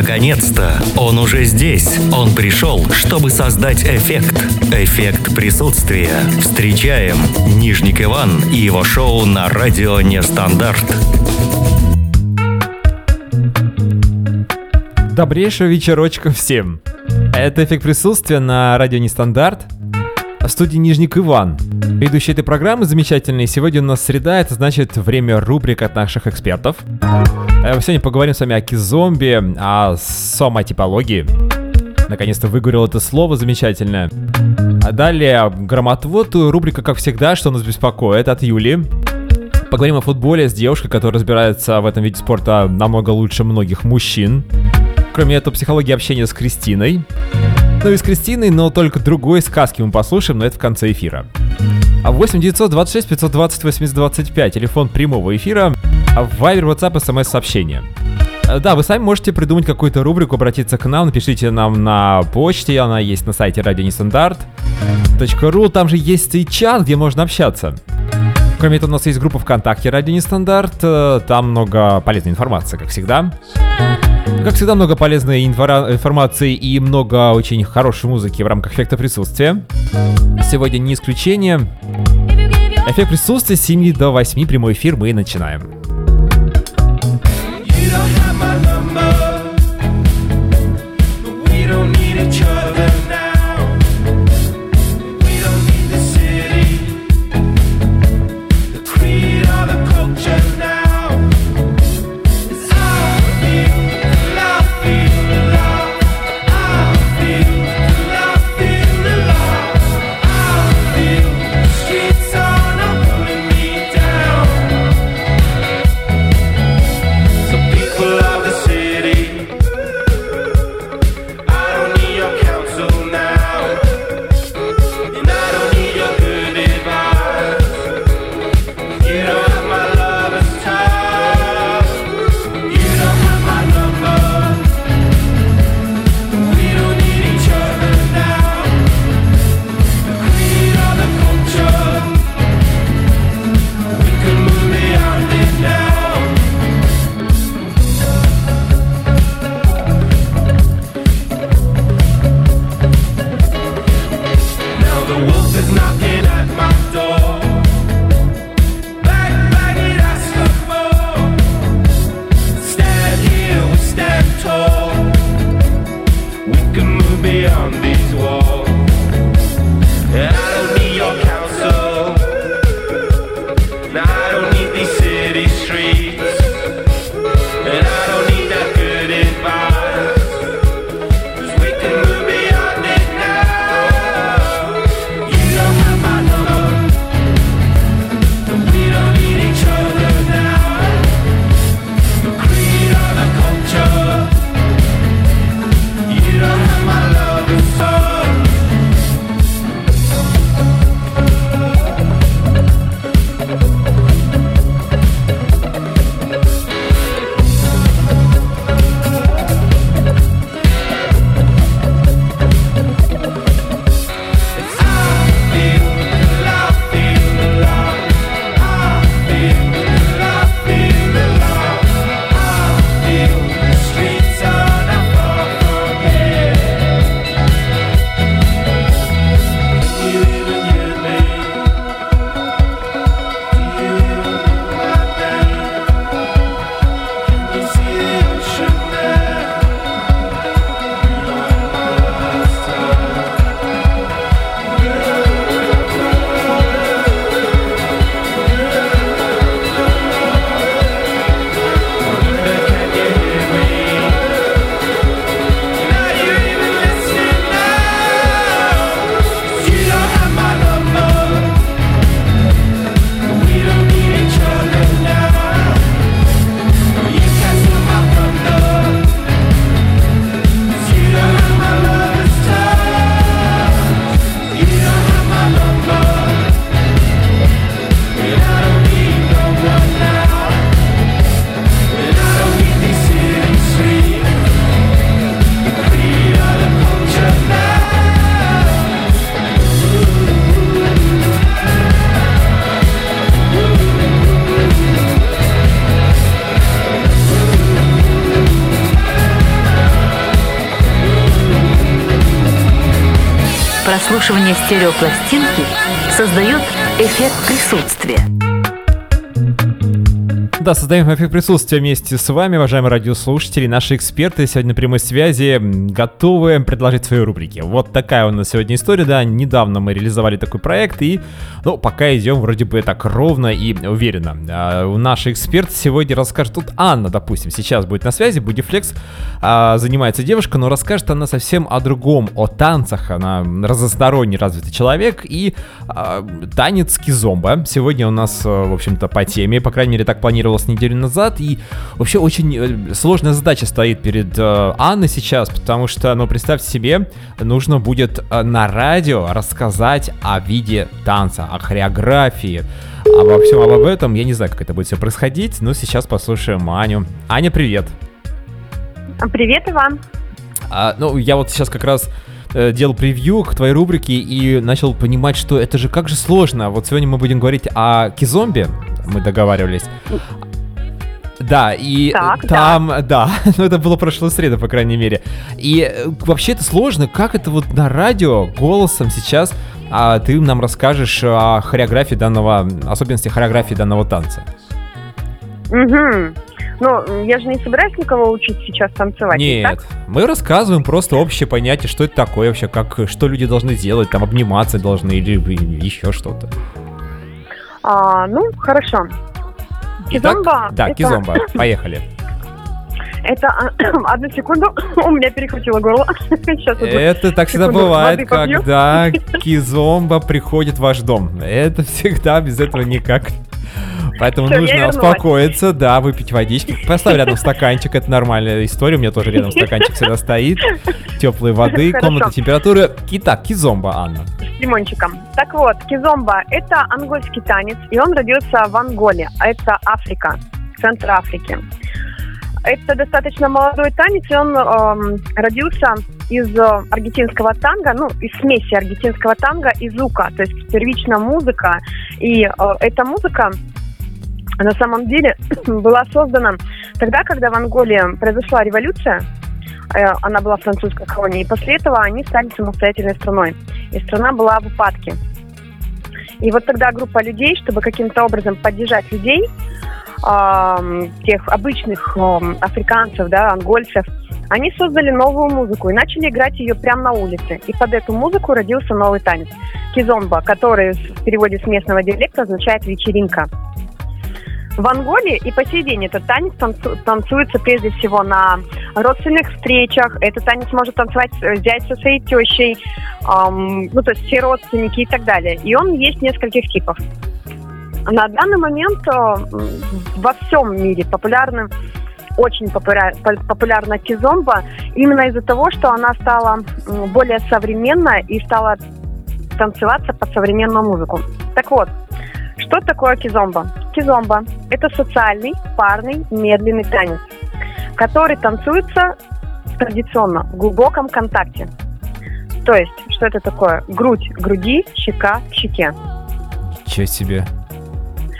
Наконец-то! Он уже здесь. Он пришел, чтобы создать эффект. Эффект присутствия. Встречаем Нижник Иван и его шоу на радио Нестандарт. Добрейшего вечерочка всем! Это эффект присутствия на радио Нестандарт. В студии Нижник Иван. Ведущий этой программы замечательный. Сегодня у нас среда, это значит время рубрик от наших экспертов. Э, сегодня поговорим с вами о кизомби, о соматипологии. Наконец-то выговорил это слово замечательное. А далее грамотвод, рубрика, как всегда, что нас беспокоит от Юли. Поговорим о футболе с девушкой, которая разбирается в этом виде спорта намного лучше многих мужчин. Кроме этого, психология общения с Кристиной. Ну и с Кристиной, но только другой сказки мы послушаем, но это в конце эфира. А 8 926 520 8025, телефон прямого эфира, а Вайбер, WhatsApp, смс-сообщение. Э, да, вы сами можете придумать какую-то рубрику, обратиться к нам, напишите нам на почте, она есть на сайте радионестандарт.ру, там же есть и чат, где можно общаться. Кроме этого, у нас есть группа ВКонтакте «Радио Нестандарт», э, там много полезной информации, как всегда. Как всегда, много полезной информации и много очень хорошей музыки в рамках эффекта присутствия. Сегодня не исключение. Эффект присутствия с 7 до 8, прямой эфир, мы начинаем. Стереопластинки создает эффект присутствия. Да, создаем эффект присутствия вместе с вами, уважаемые радиослушатели. Наши эксперты сегодня на прямой связи готовы предложить свои рубрики. Вот такая у нас сегодня история, да. Недавно мы реализовали такой проект и, ну, пока идем вроде бы так ровно и уверенно. А, наш эксперт сегодня расскажет, тут Анна, допустим, сейчас будет на связи, Будифлекс, а, занимается девушка, но расскажет она совсем о другом, о танцах. Она разносторонний развитый человек и а, танец кизомба. Сегодня у нас, в общем-то, по теме, по крайней мере, так планировал с неделю назад, и вообще очень э, сложная задача стоит перед э, Анной сейчас, потому что, ну, представьте себе, нужно будет э, на радио рассказать о виде танца, о хореографии, обо всем об этом. Я не знаю, как это будет все происходить, но сейчас послушаем Аню. Аня, привет! Привет, Иван! А, ну, я вот сейчас как раз делал превью к твоей рубрике и начал понимать, что это же как же сложно. Вот сегодня мы будем говорить о кизомбе, мы договаривались. Да, и так, там, да, да ну это было прошлой среда, по крайней мере. И э, вообще это сложно, как это вот на радио голосом сейчас а, ты нам расскажешь о хореографии данного, особенности хореографии данного танца. Угу. Ну, я же не собираюсь никого учить сейчас танцевать. Нет, мы рассказываем просто общее понятие, что это такое вообще, как, что люди должны делать, там обниматься должны или еще что-то. А, ну, хорошо. Кизомба. Да, это... кизомба. Поехали. Это одну секунду, у меня перехватило горло. Сейчас, это так всегда бывает, когда кизомба приходит в ваш дом. Это всегда без этого никак. Поэтому Все, нужно успокоиться, да, выпить водички. Поставь рядом стаканчик, это нормальная история. У меня тоже рядом стаканчик всегда стоит. Теплой воды, комната температуры. Итак, кизомба, Анна. С лимончиком. Так вот, кизомба – это ангольский танец, и он родился в Анголе, а это Африка, центр Африки. Это достаточно молодой танец, и он эм, родился из э, аргентинского танго, ну, из смеси аргентинского танго и зука, то есть первичная музыка. И э, эта музыка на самом деле была создана тогда, когда в Анголе произошла революция, э, она была французской колонией, и после этого они стали самостоятельной страной. И страна была в упадке. И вот тогда группа людей, чтобы каким-то образом поддержать людей, тех обычных африканцев, да, ангольцев, они создали новую музыку и начали играть ее прямо на улице. И под эту музыку родился новый танец – кизомба, который в переводе с местного диалекта означает «вечеринка». В Анголе и по сей день этот танец танцуется прежде всего на родственных встречах. Этот танец может танцевать взять со своей тещей, эм, ну то есть все родственники и так далее. И он есть нескольких типов. На данный момент э, во всем мире популярным очень популяр, популярна кизомба именно из-за того, что она стала более современной и стала танцеваться под современную музыку. Так вот, что такое кизомба? Кизомба – это социальный, парный, медленный танец, который танцуется традиционно в глубоком контакте. То есть, что это такое? Грудь к груди, щека к щеке. Ничего себе.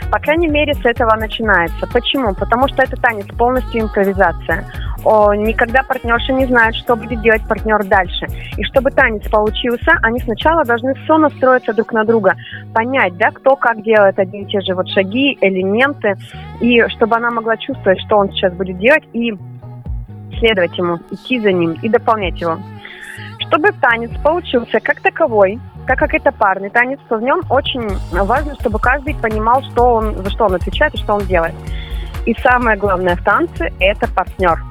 По крайней мере, с этого начинается. Почему? Потому что это танец полностью импровизация. О, никогда партнерша не знает, что будет делать партнер дальше. И чтобы танец получился, они сначала должны сонастроиться друг на друга, понять, да, кто как делает одни и те же вот шаги, элементы, и чтобы она могла чувствовать, что он сейчас будет делать, и следовать ему, идти за ним и дополнять его. Чтобы танец получился как таковой, так как это парный танец, то в нем очень важно, чтобы каждый понимал, что он, за что он отвечает и что он делает. И самое главное в танце – это партнер.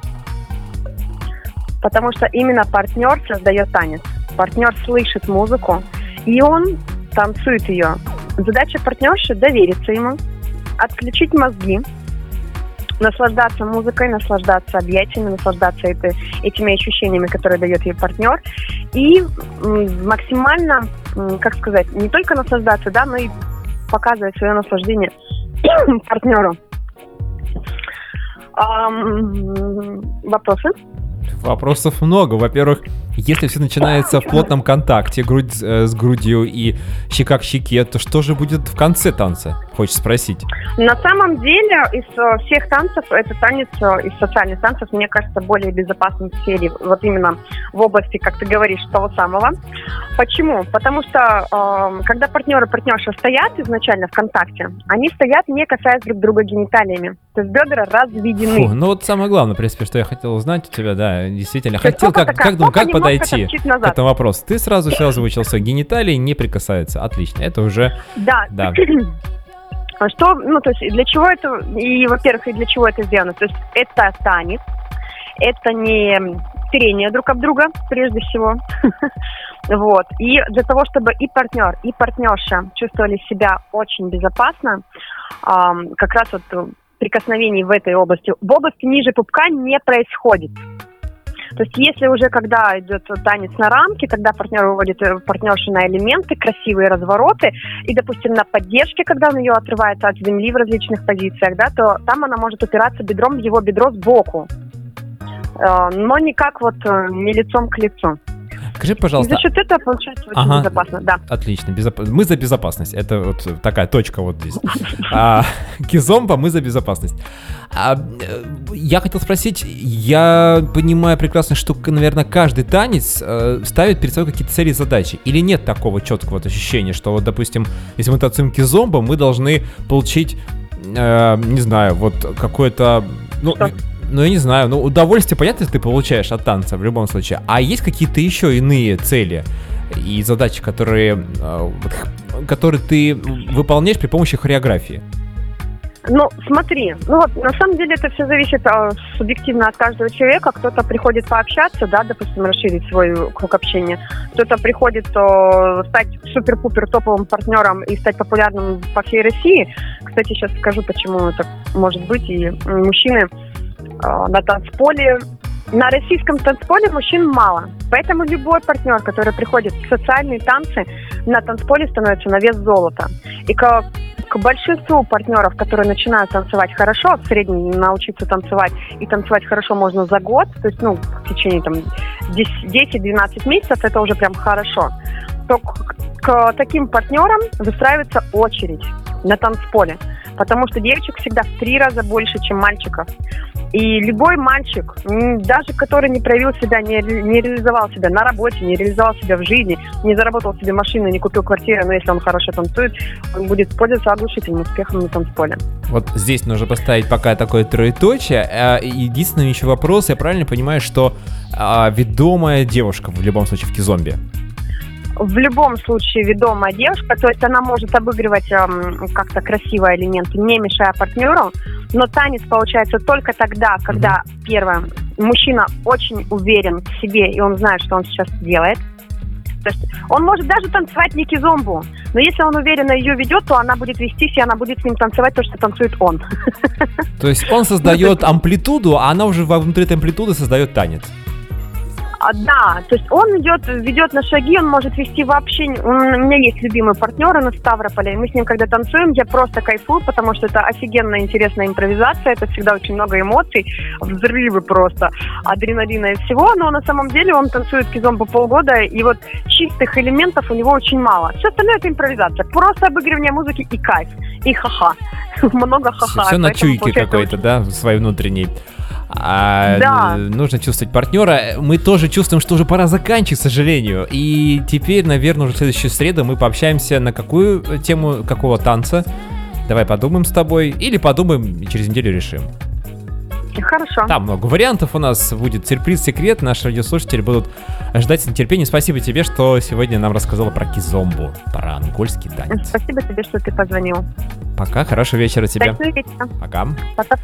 Потому что именно партнер создает танец. Партнер слышит музыку, и он танцует ее. Задача партнерши – довериться ему, отключить мозги, наслаждаться музыкой, наслаждаться объятиями, наслаждаться это, этими ощущениями, которые дает ей партнер, и максимально, как сказать, не только наслаждаться, да, но и показывать свое наслаждение партнеру. Вопросы? Вопросов много. Во-первых, Если все начинается в плотном контакте, грудь э, с грудью и щека к щеке, то что же будет в конце танца? Хочешь спросить? На самом деле, из э, всех танцев, это танец э, из социальных танцев, мне кажется, более безопасный в сфере, вот именно в области, как ты говоришь, того самого. Почему? Потому что, э, когда партнеры и партнерши стоят изначально в контакте, они стоят, не касаясь друг друга гениталиями. То есть бедра разведены. Фу, ну вот самое главное, в принципе, что я хотел узнать у тебя, да, действительно. Хотел, как, такая, как, думал, как немножко подойти к этому вопросу? Ты сразу все озвучился, гениталии не прикасаются. Отлично, это уже, Да. да. А Что, ну, то есть для чего это, и, во-первых, и для чего это сделано? То есть это танец, это не трение друг об друга, прежде всего. Вот. И для того, чтобы и партнер, и партнерша чувствовали себя очень безопасно, как раз вот прикосновений в этой области, в области ниже пупка не происходит. То есть если уже когда идет танец на рамке, тогда партнер выводит э, партнершу на элементы, красивые развороты, и, допустим, на поддержке, когда он ее отрывается от земли в различных позициях, да, то там она может упираться бедром в его бедро сбоку. Э, Но никак вот э, не лицом к лицу. Скажи, И пожалуйста, за счет этого получается очень Ага. безопасно, да. Отлично, безоп- мы за безопасность. Это вот такая точка вот здесь. А, Кизомба, мы за безопасность. А, э, я хотел спросить, я понимаю прекрасно, что, наверное, каждый танец э, ставит перед собой какие-то цели и задачи. Или нет такого четкого вот ощущения, что вот, допустим, если мы танцуем кизомба, мы должны получить, э, не знаю, вот какое-то... Ну? Ну, я не знаю, ну, удовольствие, понятно, ты получаешь от танца в любом случае. А есть какие-то еще иные цели и задачи, которые, э, которые ты выполняешь при помощи хореографии? Ну, смотри, ну вот на самом деле это все зависит а, субъективно от каждого человека. Кто-то приходит пообщаться, да, допустим, расширить свой круг общения. Кто-то приходит а, стать супер-пупер топовым партнером и стать популярным по всей России. Кстати, сейчас скажу, почему это может быть. И мужчины на танцполе на российском танцполе мужчин мало. Поэтому любой партнер, который приходит в социальные танцы, на танцполе становится на вес золота. И к, к большинству партнеров, которые начинают танцевать хорошо, в среднем научиться танцевать, и танцевать хорошо можно за год, то есть, ну, в течение там 10-12 месяцев, это уже прям хорошо, то к, к таким партнерам выстраивается очередь на танцполе. Потому что девочек всегда в три раза больше, чем мальчиков. И любой мальчик, даже который не проявил себя, не, не реализовал себя на работе, не реализовал себя в жизни, не заработал себе машину, не купил квартиру, но если он хорошо танцует, он будет пользоваться оглушительным успехом на танцполе. Вот здесь нужно поставить пока такое троеточие. А, Единственный еще вопрос, я правильно понимаю, что а, ведомая девушка в любом случае в кизомбе? В любом случае ведомая девушка, то есть она может обыгрывать эм, как-то красиво элементы, не мешая партнеру, но танец получается только тогда, когда, первое, мужчина очень уверен в себе, и он знает, что он сейчас делает. То есть он может даже танцевать не кизомбу, но если он уверенно ее ведет, то она будет вестись, и она будет с ним танцевать то, что танцует он. То есть он создает амплитуду, а она уже внутри этой амплитуды создает танец. А, да, то есть он идет, ведет на шаги, он может вести вообще... У меня есть любимый партнер на Ставрополе, и мы с ним когда танцуем, я просто кайфую, потому что это офигенная интересная импровизация, это всегда очень много эмоций, взрывы просто, адреналина и всего, но на самом деле он танцует кизомбо полгода, и вот чистых элементов у него очень мало. Все остальное это импровизация, просто обыгрывание музыки и кайф, и ха-ха. Много ха-ха. Все на чуйке какой-то, да, своей внутренней. А, Да. э, нужно чувствовать партнера. Мы тоже чувствуем, что уже пора заканчивать, к сожалению. И теперь, наверное, уже в следующую среду мы пообщаемся на какую тему, какого танца. Давай подумаем с тобой. Или подумаем и через неделю решим. Хорошо. Там много вариантов у нас будет сюрприз, секрет. Наши радиослушатели будут ждать с нетерпением. Спасибо тебе, что сегодня нам рассказала про кизомбу, про ангольский танец. Спасибо тебе, что ты позвонил. Пока, хорошего вечера тебе. Вечера. Пока. Пока.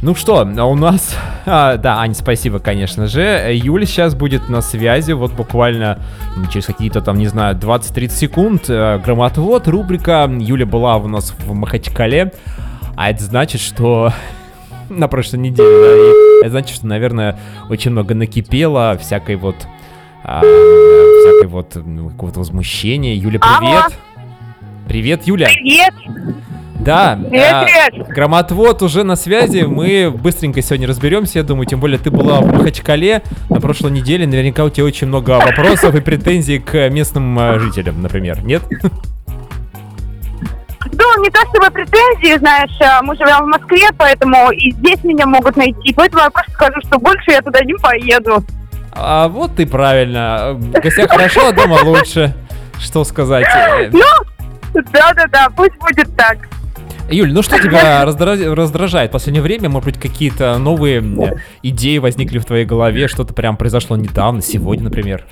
Ну что, а у нас... а, да, Ань, спасибо, конечно же. Юля сейчас будет на связи, вот буквально через какие-то там, не знаю, 20-30 секунд. Э, Громотвод, рубрика. Юля была у нас в Махачкале. А это значит, что на прошлой неделе, да, и это значит, что, наверное, очень много накипело всякой вот... а, всякой вот ну, какого-то возмущения. Юля, Алло. привет! Привет, Юля! Привет! Да, Привет, а, привет. громотвод уже на связи, мы быстренько сегодня разберемся, я думаю, тем более ты была в Махачкале на прошлой неделе, наверняка у тебя очень много вопросов и претензий к местным а, жителям, например, нет? Ну, не то чтобы претензии, знаешь, мы живем в Москве, поэтому и здесь меня могут найти. Поэтому я просто скажу, что больше я туда не поеду. А вот ты правильно, в гостях хорошо, а дома лучше, что сказать. Э, Ну, да-да-да, пусть будет так. Юль, ну что тебя раздра- раздражает в последнее время? Может быть, какие-то новые идеи возникли в твоей голове, что-то прям произошло недавно, сегодня, например?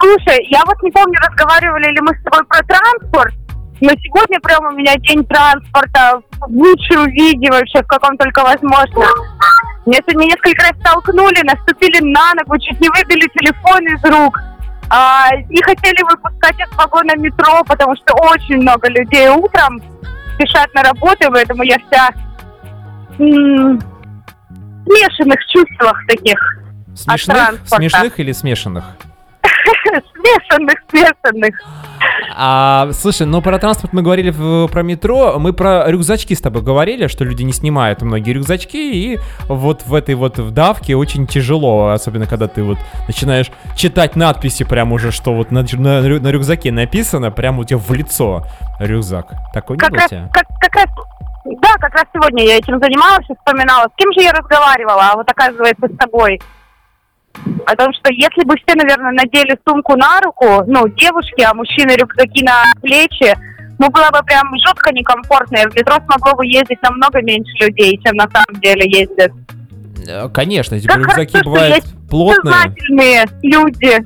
Слушай, я вот не помню, разговаривали ли мы с тобой про транспорт, но сегодня прям у меня день транспорта в лучшем виде вообще, в каком только возможно. Меня сегодня несколько раз столкнули, наступили на ногу, чуть не выбили телефон из рук. А, не хотели выпускать из вагона метро, потому что очень много людей утром спешат на работу, поэтому я вся м, смешанных чувствах таких. Смешных, транспорта. смешных или смешанных? Смешанных, смешанных. А, слушай, ну про транспорт мы говорили в- про метро, мы про рюкзачки с тобой говорили, что люди не снимают многие рюкзачки, и вот в этой вот вдавке очень тяжело, особенно когда ты вот начинаешь читать надписи прям уже, что вот на, на на рюкзаке написано, прям у тебя в лицо рюкзак. Такой не как было у раз, тебя? как, как раз, да, как раз сегодня я этим занималась и вспоминала, с кем же я разговаривала, а вот оказывается с тобой. О том, что если бы все, наверное, надели сумку на руку, ну, девушки, а мужчины рюкзаки на плечи, ну, было бы прям жутко некомфортно, и в метро смогло бы ездить намного меньше людей, чем на самом деле ездят. Э, Конечно, эти Как рюкзаки хорошо, бывают есть плотные. Сознательные люди.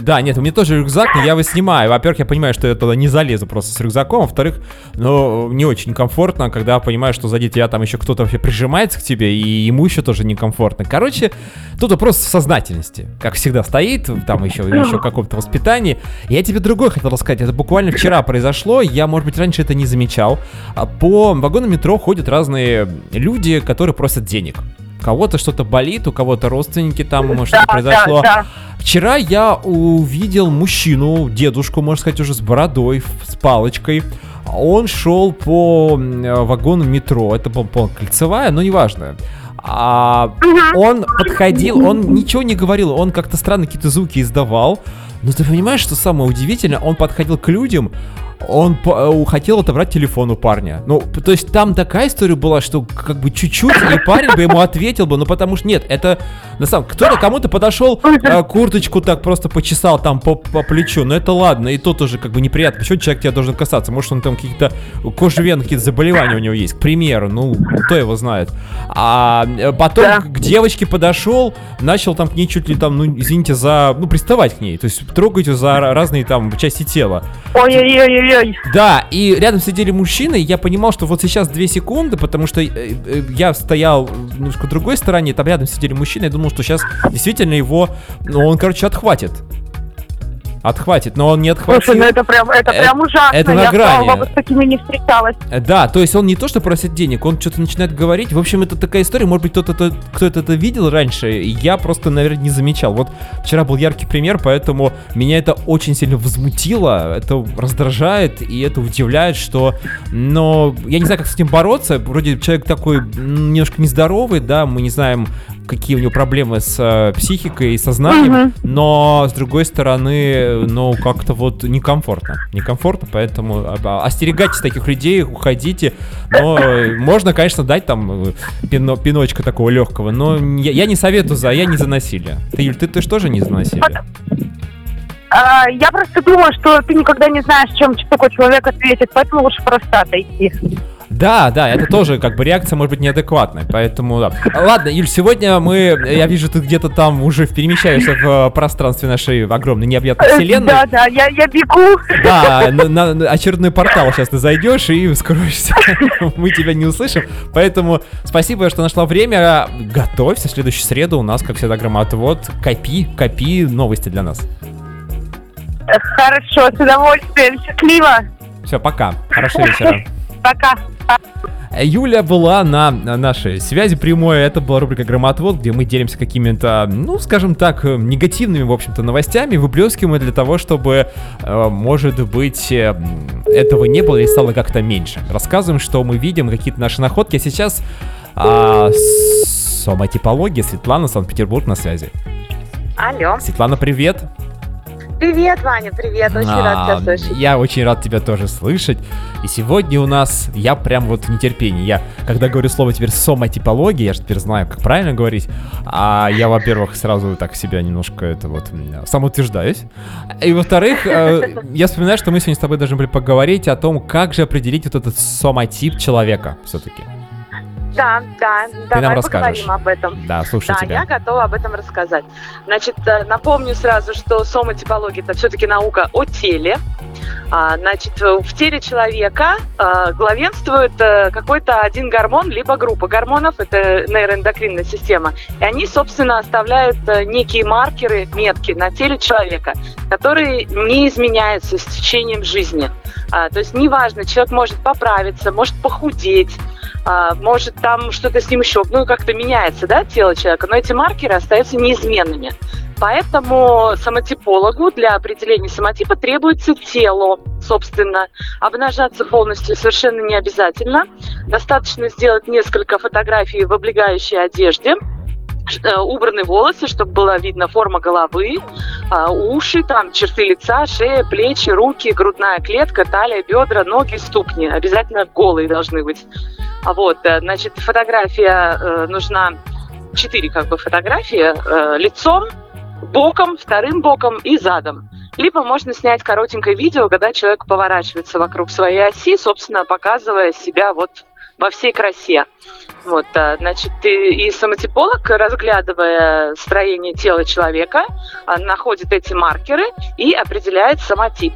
Да, нет, у меня тоже рюкзак, но я его снимаю. Во-первых, я понимаю, что я туда не залезу просто с рюкзаком. Во-вторых, ну, не очень комфортно, когда понимаешь, что сзади тебя там еще кто-то вообще прижимается к тебе, и ему еще тоже некомфортно. Короче, тут вопрос в сознательности. Как всегда стоит, там еще, еще каком-то воспитании. Я тебе другое хотел рассказать. Это буквально вчера произошло. Я, может быть, раньше это не замечал. А По вагонам метро ходят разные люди, которые просят денег. Кого-то что-то болит, у кого-то родственники там, может, Да, произошло. да, да. Вчера я увидел мужчину, дедушку, можно сказать, уже с бородой, с палочкой. Он шел по э, вагону метро. Это был, по кольцевая, но неважно. А он подходил, он ничего не говорил, он как-то странно какие-то звуки издавал. Но ты понимаешь, что самое удивительное, он подходил к людям, он э, хотел отобрать телефон у парня. Ну, то есть там такая история была, что как бы чуть-чуть, и парень бы ему ответил бы, ну потому что нет, это на самом кто-то кому-то подошел, э, курточку так просто почесал там по, по плечу, но это ладно, и то тоже как бы неприятно. Почему человек тебя должен касаться? Может он там какие-то кожевен, какие-то заболевания у него есть, к примеру, ну, кто его знает. А э, потом Да. к девочке подошел, начал там к ней чуть ли там, ну, извините, за, ну, приставать к ней, то есть трогать ее за ра- разные там части тела. Ой-ой-ой-ой. Да, и рядом сидели мужчины, и я понимал, что вот сейчас две секунды, потому что э, э, я стоял немножко другой стороне, там рядом сидели мужчины, я думал, что сейчас действительно его, ну, он, короче, отхватит. Отхватит, но он не отхватил. Слушай, ну это прям, это Э, прям ужасно. это на я, грани. слава богу, с такими не встречалась. Э, Да, то есть он не то, что просит денег, он что-то начинает говорить. В общем, это такая история, может быть, кто-то это- кто-то это видел раньше, я просто, наверное, не замечал. Вот вчера был яркий пример, поэтому меня это очень сильно возмутило, это раздражает, и это удивляет, что... Но я не знаю, как с этим бороться. Вроде человек такой немножко нездоровый, да, мы не знаем, какие у него проблемы с э, психикой и сознанием, Мгм. но с другой стороны, ну как-то вот некомфортно, некомфортно, поэтому а, остерегайтесь таких людей, уходите. Но э, можно, конечно, дать там э, пино- пиночка такого легкого, но я, я не советую за, я не за насилие. Ты, Юль, ты, ты же тоже не за насилие? А, я просто думаю, что ты никогда не знаешь, чем такой человек ответит, поэтому лучше просто отойти. Да, да, это тоже как бы реакция может быть неадекватной, поэтому да. Ладно, Юль, сегодня мы, я вижу, ты где-то там уже перемещаешься в э, пространстве нашей огромной необъятной вселенной. Да, да, я, я бегу. Да, на, на- очередной портал сейчас ты зайдешь и скроешься. Мы тебя не услышим. Поэтому спасибо, что нашла время. Готовься. В следующую среду у нас, как всегда, громотвод. Копи, копи новости для нас. Хорошо, с удовольствием. Счастливо. Все, пока. Хорошего вечера. Пока. Юля была на нашей связи прямой. Это была рубрика «Громотвод», где мы делимся какими-то, ну, скажем так, негативными, в общем-то, новостями, выплескиваем для того, чтобы, э, может быть, э, этого не было или стало как-то меньше. Рассказываем, что мы видим, какие-то наши находки. А сейчас а, сомотипология. Светлана, Санкт-Петербург на связи. Алло. Светлана, привет. Привет, Ваня, привет, очень а, рад тебя слышать. Я очень рад тебя тоже слышать. И сегодня у нас, я прям вот в нетерпении. Я, когда говорю слово теперь сомотипология, я же теперь знаю, как правильно говорить. А я, во-первых, сразу так себя немножко это вот самоутверждаюсь. И во-вторых, э, я вспоминаю, что мы сегодня с тобой должны были поговорить о том, как же определить вот этот сомотип человека все-таки. Да, да, Ты давай нам расскажешь. поговорим об этом. Да, слушаю да, тебя. я готова об этом рассказать. Значит, э, напомню сразу, что соматипология – это все-таки наука о теле. А, значит, в теле человека а, главенствует какой-то один гормон, либо группа гормонов, это нейроэндокринная система. И они, собственно, оставляют некие маркеры, метки на теле человека, которые не изменяются с течением жизни. А, то есть неважно, человек может поправиться, может похудеть, а, может там что-то с ним еще, ну как-то меняется, да, тело человека, но эти маркеры остаются неизменными. Поэтому самотипологу для определения самотипа требуется тело, собственно. Обнажаться полностью совершенно не обязательно. Достаточно сделать несколько фотографий в облегающей одежде, убраны волосы, чтобы была видна форма головы, а, уши, там черты лица, шея, плечи, руки, грудная клетка, талия, бедра, ноги, ступни. Обязательно голые должны быть. А вот, э, значит, фотография э, нужна, четыре как бы фотографии, э, лицом, боком, вторым боком и задом. Либо можно снять коротенькое видео, когда человек поворачивается вокруг своей оси, собственно, показывая себя вот во всей красе. Вот, значит, и самотиполог, разглядывая строение тела человека, находит эти маркеры и определяет самотип.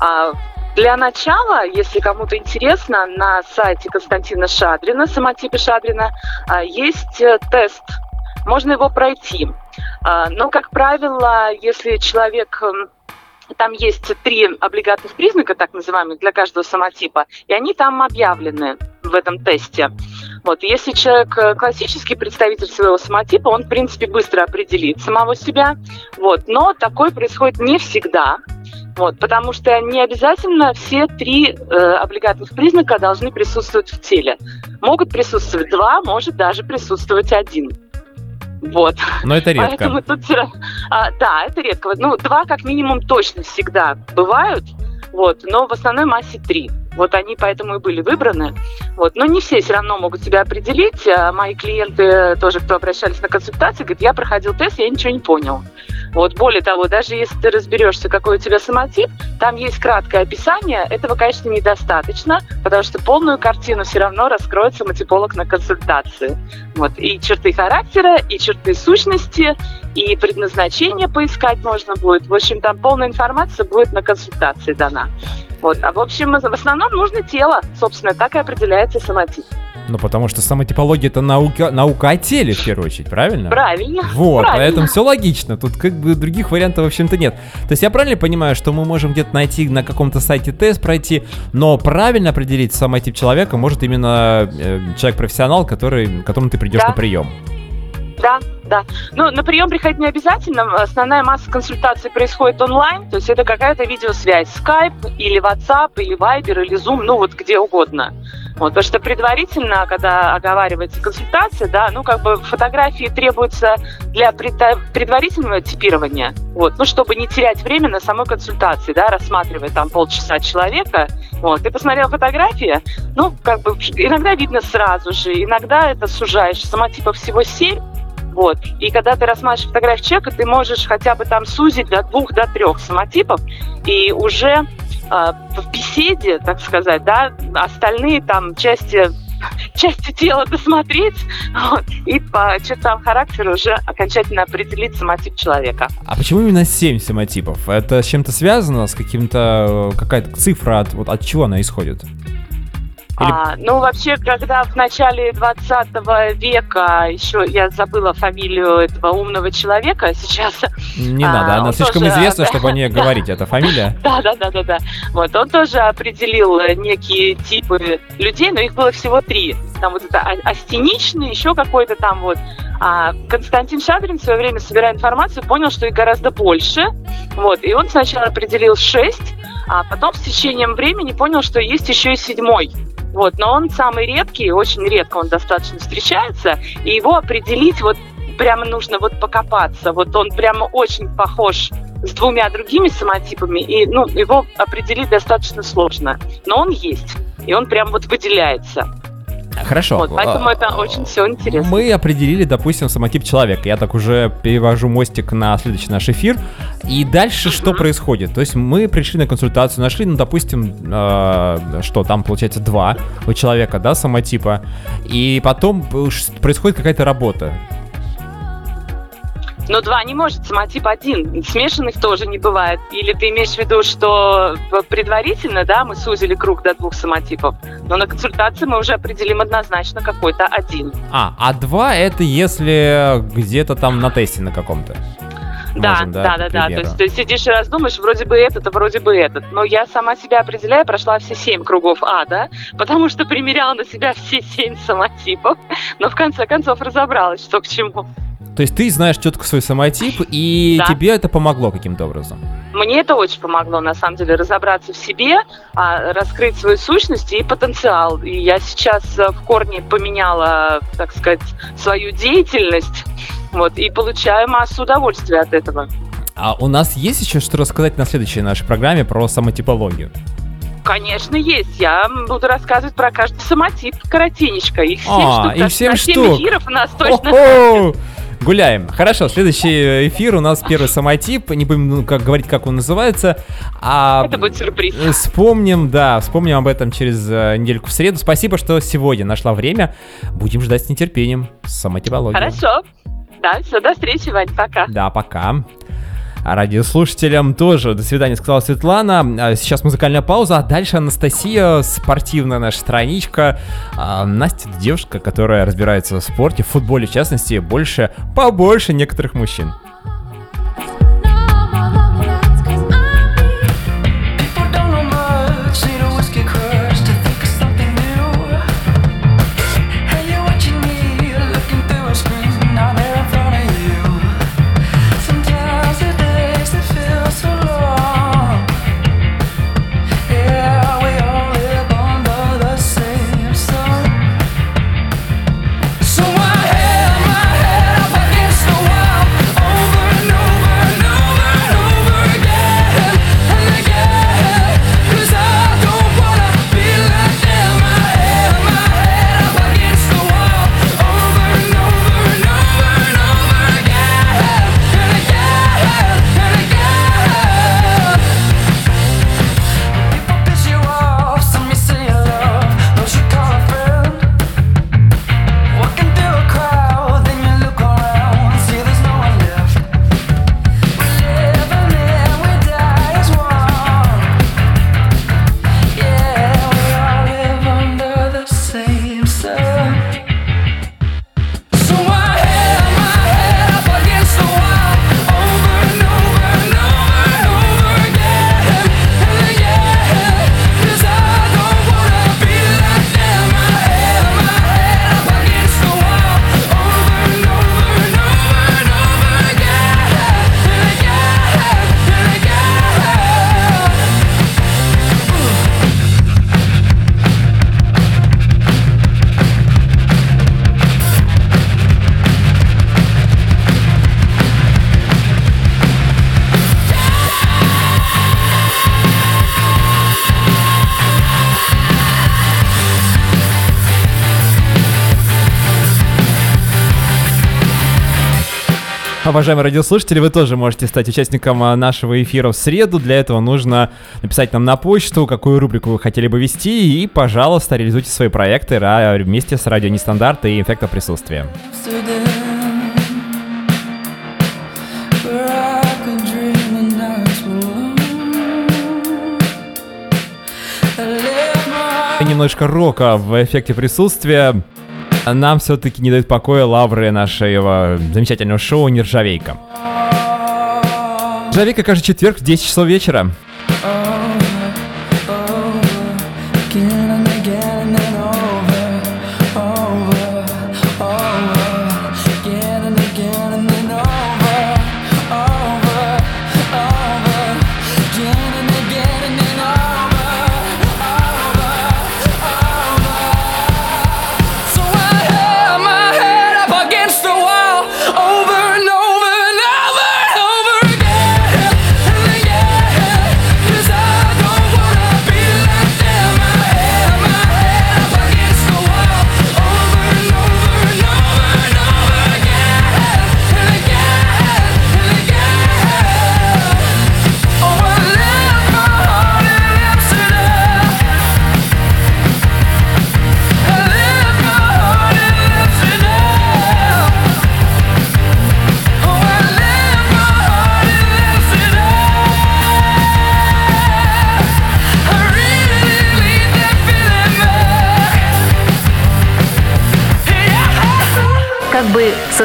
А для начала, если кому-то интересно, на сайте Константина Шадрина, самотипе Шадрина, а, есть э, тест. Можно его пройти. А, но, как правило, если человек там есть три облигатных признака, так называемых, для каждого самотипа, и они там объявлены в этом тесте. Вот, если человек э, классический представитель своего самотипа, он, в принципе, быстро определит самого себя. Вот, но такое происходит не всегда. Вот, потому что не обязательно все три э, облигатных признака должны присутствовать в теле. Могут присутствовать два, может даже присутствовать один. Вот. Но это редко. Поэтому тут, а, да, это редко. Ну, два как минимум точно всегда бывают, вот, но в основной массе три. Вот они поэтому и были выбраны. Вот. Но не все все равно могут себя определить. А мои клиенты тоже, кто обращались на консультации, говорят, я проходил тест, я ничего не понял. Вот более того, даже если ты разберешься, какой у тебя самотип, там есть краткое описание. Этого, конечно, недостаточно, потому что полную картину все равно раскроет самотиполог на консультации. Вот. И черты характера, и черты сущности, и предназначение поискать можно будет. В общем, там полная информация будет на консультации дана. Вот. А в общем, в основном нужно тело. Собственно, так и определяется самотип. Ну, потому что самотипология это наука, наука о теле, в первую очередь, правильно? Правильно. Вот, правильно. поэтому все логично. Тут как бы других вариантов, в общем-то, нет. То есть я правильно понимаю, что мы можем где-то найти на каком-то сайте тест пройти, но правильно определить самотип человека может именно э, человек-профессионал, который, которому ты придешь да. на прием. Да, да. Ну, на прием приходить не обязательно. Основная масса консультаций происходит онлайн, то есть это какая-то видеосвязь, Skype или WhatsApp, или Viber, или Zoom, ну вот где угодно. Вот, потому что предварительно, когда оговаривается консультация, да, ну как бы фотографии требуются для предварительного типирования, вот, ну чтобы не терять время на самой консультации, да, рассматривая там полчаса человека, вот, ты посмотрел фотографии, ну как бы иногда видно сразу же, иногда это сужаешь, сама типа всего семь, вот. И когда ты рассматриваешь фотографию человека, ты можешь хотя бы там сузить до двух, до трех самотипов, и уже э, в беседе, так сказать, да, остальные там части части тела досмотреть вот, и по чертам характера уже окончательно определить самотип человека. А почему именно 7 самотипов? Это с чем-то связано, с каким-то, какая-то цифра, от, вот, от чего она исходит? А, ну, вообще, когда в начале 20 века, еще я забыла фамилию этого умного человека, сейчас... Не а, надо, она он слишком тоже- известна, чтобы о ней Да. говорить. Это фамилия? Да, да, да, да, да. Вот, он тоже определил некие типы людей, но их было всего три. Там вот это а- астеничный, еще какой-то там вот. А Константин Шадрин в свое время, собирая информацию, понял, что их гораздо больше. Вот, и он сначала определил шесть, а потом с течением времени понял, что есть еще и седьмой. Вот, но он самый редкий, очень редко он достаточно встречается, и его определить вот прямо нужно вот покопаться. Вот он прямо очень похож с двумя другими самотипами, и ну, его определить достаточно сложно. Но он есть, и он прям вот выделяется. Хорошо. Вот, поэтому А, это очень все интересно. Мы определили, допустим, самотип человека. Я так уже перевожу мостик на следующий наш эфир. И дальше что происходит? То есть мы пришли на консультацию, нашли, ну, допустим, э, что там получается два у человека, да, самотипа. И потом э, происходит какая-то работа. Но два не может, самотип один. Смешанных тоже не бывает. Или ты имеешь в виду, что предварительно, да, мы сузили круг до двух самотипов, но на консультации мы уже определим однозначно какой-то один. А, а два это если где-то там на тесте на каком-то. Да, Можем, да, да, к да. То есть ты сидишь и раздумаешь, вроде бы этот, а вроде бы этот. Но я сама себя определяю, прошла все семь кругов ада, потому что примеряла на себя все семь самотипов, но в конце концов разобралась, что к чему. То есть ты знаешь четко свой самотип, и Да. тебе это помогло каким-то образом. Мне это очень помогло, на самом деле, разобраться в себе, а, раскрыть свою сущность и потенциал. И я сейчас э, в корне поменяла, так сказать, свою деятельность, вот, и получаю массу удовольствия от этого. А у нас есть еще что рассказать на следующей нашей программе про самотипологию? Конечно, есть. Я буду рассказывать про каждый самотип коротенечко. Их семь А, штук. их так семь на семь штук. эфиров у нас точно. О-хо! Гуляем. Хорошо, следующий эфир у нас первый самотип. Не будем ну, как говорить, как он называется. А Это будет сюрприз. э, Вспомним, да, вспомним об этом через э, недельку в среду. Спасибо, что сегодня нашла время. Будем ждать с нетерпением самотипологию. Хорошо. Да, все, до встречи, Вань, пока. Да, пока. А радиослушателям тоже до свидания, сказала Светлана. А Сейчас музыкальная пауза, а дальше Анастасия, спортивная наша страничка. А Настя девушка, которая разбирается в спорте, в футболе в частности, больше, побольше некоторых мужчин. Уважаемые радиослушатели, вы тоже можете стать участником а, нашего эфира в среду. Для этого нужно написать нам на почту, какую рубрику вы хотели бы вести, и, пожалуйста, реализуйте свои проекты вместе с радио Нестандарт и эффекта присутствия. Немножко рока в эффекте присутствия. Нам все-таки не дают покоя лавры нашего замечательного шоу «Нержавейка». Нержавейка каждый четверг в 10 часов вечера.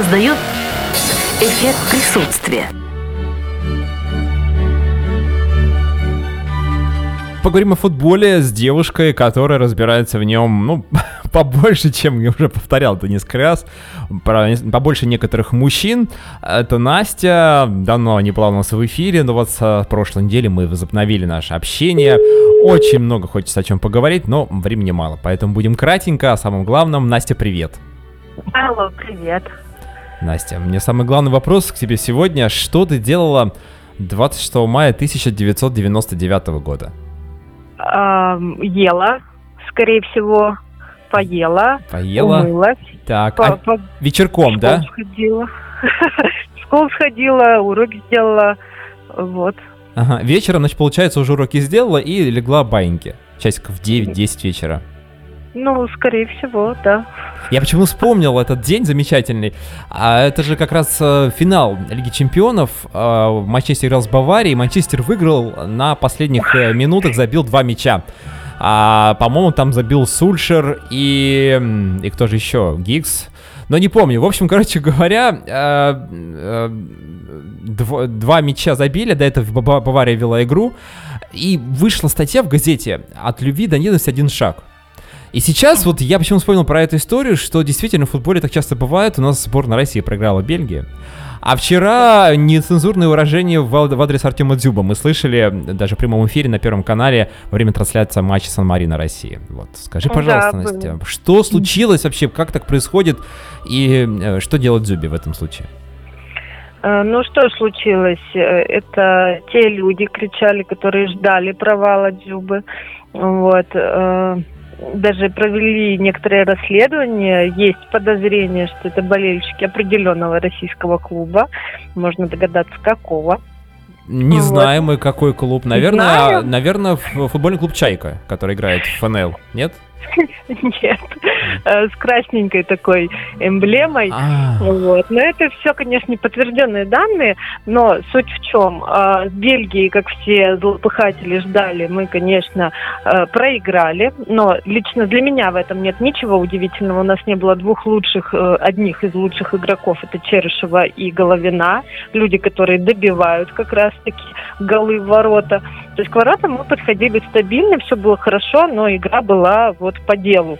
Создает эффект присутствия. Поговорим о футболе с девушкой, которая разбирается в нем, ну, побольше, чем я уже повторял это несколько раз, про- побольше некоторых мужчин. Это Настя, давно не была у нас в эфире, но вот с прошлой недели мы возобновили наше общение. Очень много хочется о чем поговорить, но времени мало, поэтому будем кратенько о самом главном. Настя, привет. Алло, привет. Настя, мне самый главный вопрос к тебе сегодня. Что ты делала 26 мая 1999 года? Ела, скорее всего, поела, Поела? умылась, Так, по, а по вечерком, в да? школу сходила, в школу сходила, уроки сделала, вот. Ага, вечером, значит, получается, уже уроки сделала и легла баиньки. Часиков в 9-10 вечера. Ну, скорее всего, да. Я почему вспомнил этот день замечательный. А это же как раз э, финал Лиги Чемпионов. Э, Манчестер играл с Баварией. Манчестер выиграл на последних э, минутах, забил два мяча. А, по-моему, там забил Сульшер и... И кто же еще? Гиггс. Но не помню. В общем, короче говоря, э, э, два мяча забили, до этого Бава- Бавария вела игру. И вышла статья в газете «От любви до ненависти один шаг». И сейчас вот я почему вспомнил про эту историю, что действительно в футболе так часто бывает. У нас сборная России проиграла Бельгии. А вчера нецензурные выражения в ад- в адрес Артема Дзюба мы слышали даже в прямом эфире на Первом канале во время трансляции матча Сан-Марина России. Вот, скажи, Да, пожалуйста, было. Настя, что случилось вообще, как так происходит и э, что делать Дзюбе в этом случае? Э, Ну, что случилось? Э, Это те люди кричали, которые ждали провала Дзюбы. Вот. Даже провели некоторые расследования. Есть подозрение, что это болельщики определенного российского клуба. Можно догадаться, какого. Не Вот. знаем мы, какой клуб. Наверное, Знаем. наверное, футбольный клуб «Чайка», который играет в ФНЛ. Нет? Нет. Э, С красненькой такой эмблемой. А, Вот. Но это все, конечно, не подтвержденные данные, но суть в чем? В Бельгии, как все злопыхатели ждали, мы, конечно, э, проиграли, но лично для меня в этом нет ничего удивительного. У нас не было двух лучших, э, одних из лучших игроков, это Черышева и Головина, люди, которые добивают как раз-таки голы в ворота. То есть к воротам мы подходили стабильно, все было хорошо, но игра была вот по делу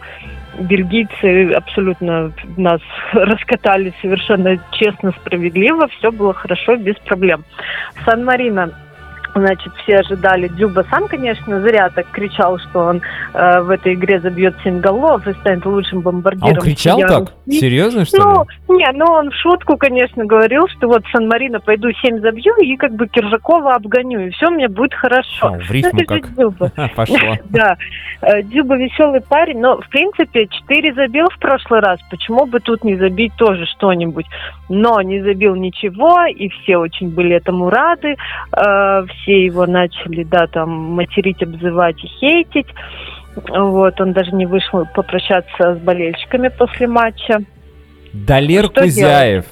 бельгийцы абсолютно нас раскатали совершенно честно, справедливо, все было хорошо, без проблем. Сан-Марино, значит, все ожидали. Дюба сам, конечно, зря так кричал, что он э, в этой игре забьет 7 голов и станет лучшим а бомбардиром. он кричал Я- так? Серьезно, что ну, ли? не, ну он в шутку, конечно, говорил, что вот Сан-Марино пойду 7 забью и как бы Киржакова обгоню, и все мне будет хорошо. О, в рифму Ну, это как. Дзюба. Пошло. Да, Э, Дюба веселый парень, но в принципе 4 забил в прошлый раз, почему бы тут не забить тоже что-нибудь? Но не забил ничего, и все очень были этому рады, Э, все его начали, да, там материть, обзывать и хейтить. Вот, он даже не вышел попрощаться с болельщиками после матча. Далер Что Кузяев,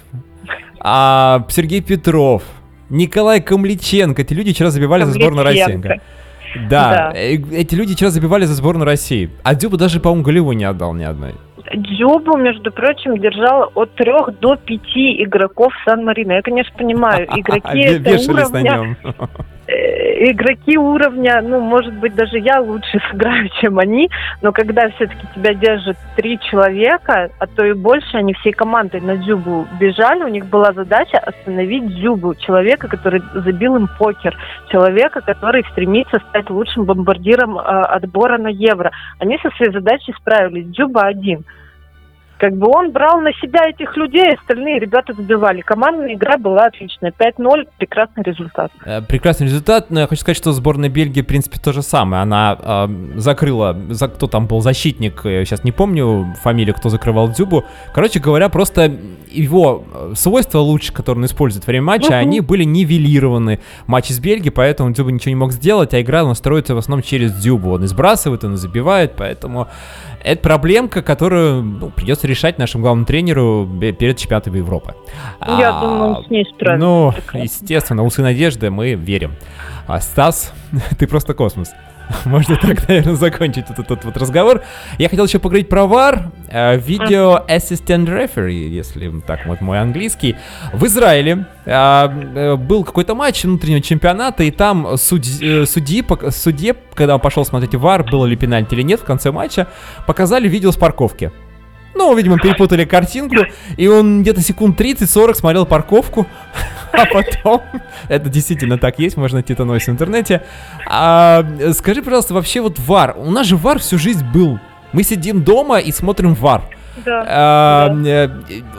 а, Сергей Петров, Николай Камличенко. Эти люди вчера забивали за сборную России. Да, Да. э, эти люди вчера забивали за сборную России. А Дзюба даже, по-моему, голевой не отдал ни одной. Дзюбу, между прочим, держал от трех до пяти игроков Сан-Марина. Я, конечно, понимаю, игроки это уровня, игроки уровня, ну, может быть, даже я лучше сыграю, чем они, но когда все-таки тебя держат три человека, а то и больше, они всей командой на Дзюбу бежали, у них была задача остановить Дзюбу, человека, который забил им покер, человека, который стремится стать лучшим бомбардиром э, отбора на Евро. Они со своей задачей справились. Дзюба один. Как бы он брал на себя этих людей, остальные ребята забивали. Командная игра была отличная. 5-0, прекрасный результат. Э, Прекрасный результат, но я хочу сказать, что сборная Бельгии, в принципе, то же самое. Она э, закрыла, за, кто там был защитник, я сейчас не помню фамилию, кто закрывал Дзюбу. Короче говоря, просто его э, свойства лучше, которые он использует во время матча, Мгм. они были нивелированы в матче с Бельгией, поэтому Дзюба ничего не мог сделать, а игра она строится в основном через Дзюбу. Он и сбрасывает, он и забивает, поэтому это проблемка, которую ну, придется решать нашему главному тренеру перед чемпионатом Европы. Я А, думаю, он с ней справится. Ну, естественно, усы надежды, мы верим. А Стас, ты просто космос. Можно так, наверное, закончить этот, этот вот разговор. Я хотел еще поговорить про VAR, э, видео Assistant Referee, если так вот мой английский. В Израиле э, э, был какой-то матч внутреннего чемпионата, и там судь- судьи, судье, когда он пошел смотреть VAR, было ли пенальти или нет в конце матча, показали видео с парковки. Ну, видимо, перепутали картинку, и он где-то секунд 30-40 смотрел парковку, а потом... Это действительно так есть, можно найти это новость в интернете. А, скажи, пожалуйста, вообще вот ВАР. У нас же ВАР всю жизнь был. Мы сидим дома и смотрим ВАР. Да. А, э,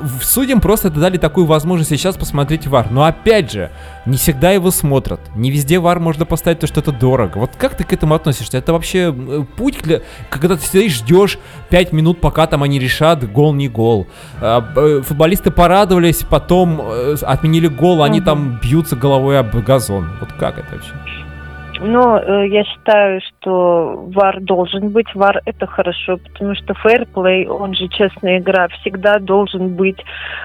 в- Судьям просто дали такую возможность сейчас посмотреть ВАР. Но опять же, не всегда его смотрят. Не везде ВАР можно поставить, то что это дорого. Вот как ты к этому относишься? Это вообще э, путь, для- когда ты сидишь, ждешь 5 минут, пока там они решат, гол не гол. А, б- Футболисты порадовались, потом э, отменили гол, они Мгм. там бьются головой об газон. Вот как это вообще? Но э, я считаю, что ВАР должен быть. ВАР это хорошо, потому что фэрплей, он же честная игра, всегда должен быть.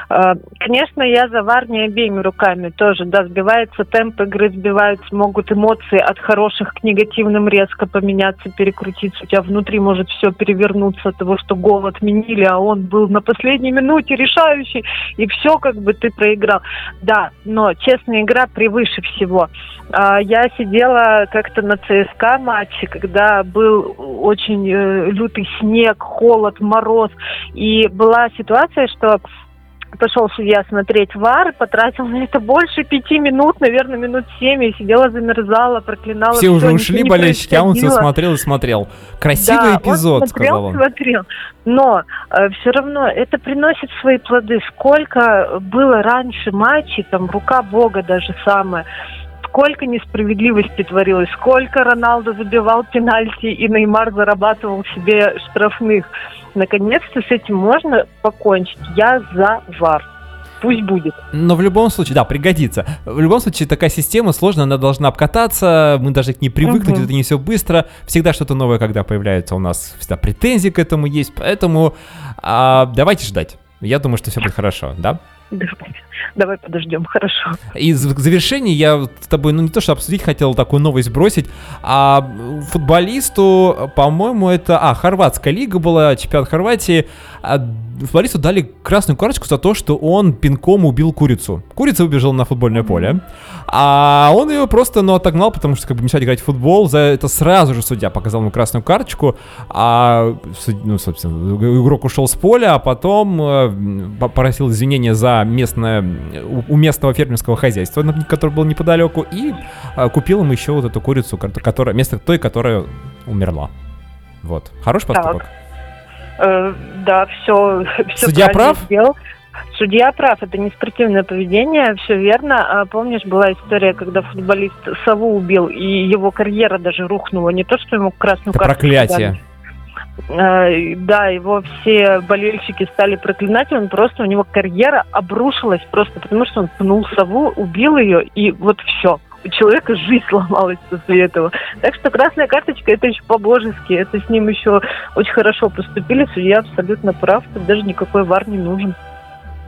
Э, конечно, я за ВАР не обеими руками тоже. Да, сбивается темп игры, сбиваются, могут эмоции от хороших к негативным резко поменяться, перекрутиться. У тебя внутри может все перевернуться от того, что гол отменили, а он был на последней минуте решающий, и все как бы ты проиграл. Да, но честная игра превыше всего. А, Я сидела как-то на ЦСКА матче, когда был очень э, лютый снег, холод, мороз. И была ситуация, что пошел судья смотреть ВАР, потратил на это больше пяти минут, наверное, минут семь, и сидела, замерзала, проклинала. Все уже всё, ушли болельщики, а он все смотрел и смотрел. Красивый Да, эпизод, он смотрел, сказал он. смотрел. Но все равно это приносит свои плоды. Сколько было раньше матчей, там рука Бога даже самая, сколько несправедливости творилось, сколько Роналдо забивал пенальти и Неймар зарабатывал себе штрафных. Наконец-то с этим можно покончить. Я за ВАР. Пусть будет. Но в любом случае, да, пригодится. В любом случае, такая система сложная, она должна обкататься, мы должны к ней привыкнуть, Мгм. это не все быстро. Всегда что-то новое, когда появляется, у нас всегда претензии к этому есть, поэтому а, давайте ждать. Я думаю, что все будет хорошо, да? Давай, давай подождем, хорошо. И в завершении я с тобой, ну не то что обсудить, хотел такую новость бросить, а футболисту, по-моему, это, а, хорватская лига была, чемпионат Хорватии, а футболисту дали красную карточку за то, что он пинком убил курицу. Курица выбежала на футбольное поле, а он ее просто, ну, отогнал, потому что, как бы, мешать играть в футбол, за это сразу же судья показал ему красную карточку, а, ну, собственно, игрок ушел с поля, а потом э, попросил извинения за местное, у- местного фермерского хозяйства, которое было неподалеку, и а, купил им еще вот эту курицу, ко- которая, вместо той, которая умерла. Вот. Хороший поступок? Э, да, все, все Судья прав? Сделал. Судья прав, это не спортивное поведение, все верно. А помнишь, была история, когда футболист сову убил, и его карьера даже рухнула. Не то, что ему красную Это карту проклятие. дали. Э, Да, его все болельщики стали проклинать, он просто, у него карьера обрушилась просто потому, что он пнул сову, убил ее, и вот все. У человека жизнь сломалась после этого. Так что красная карточка это еще по-божески. Это с ним еще очень хорошо поступили. Судья абсолютно прав. Тут даже никакой вар не нужен.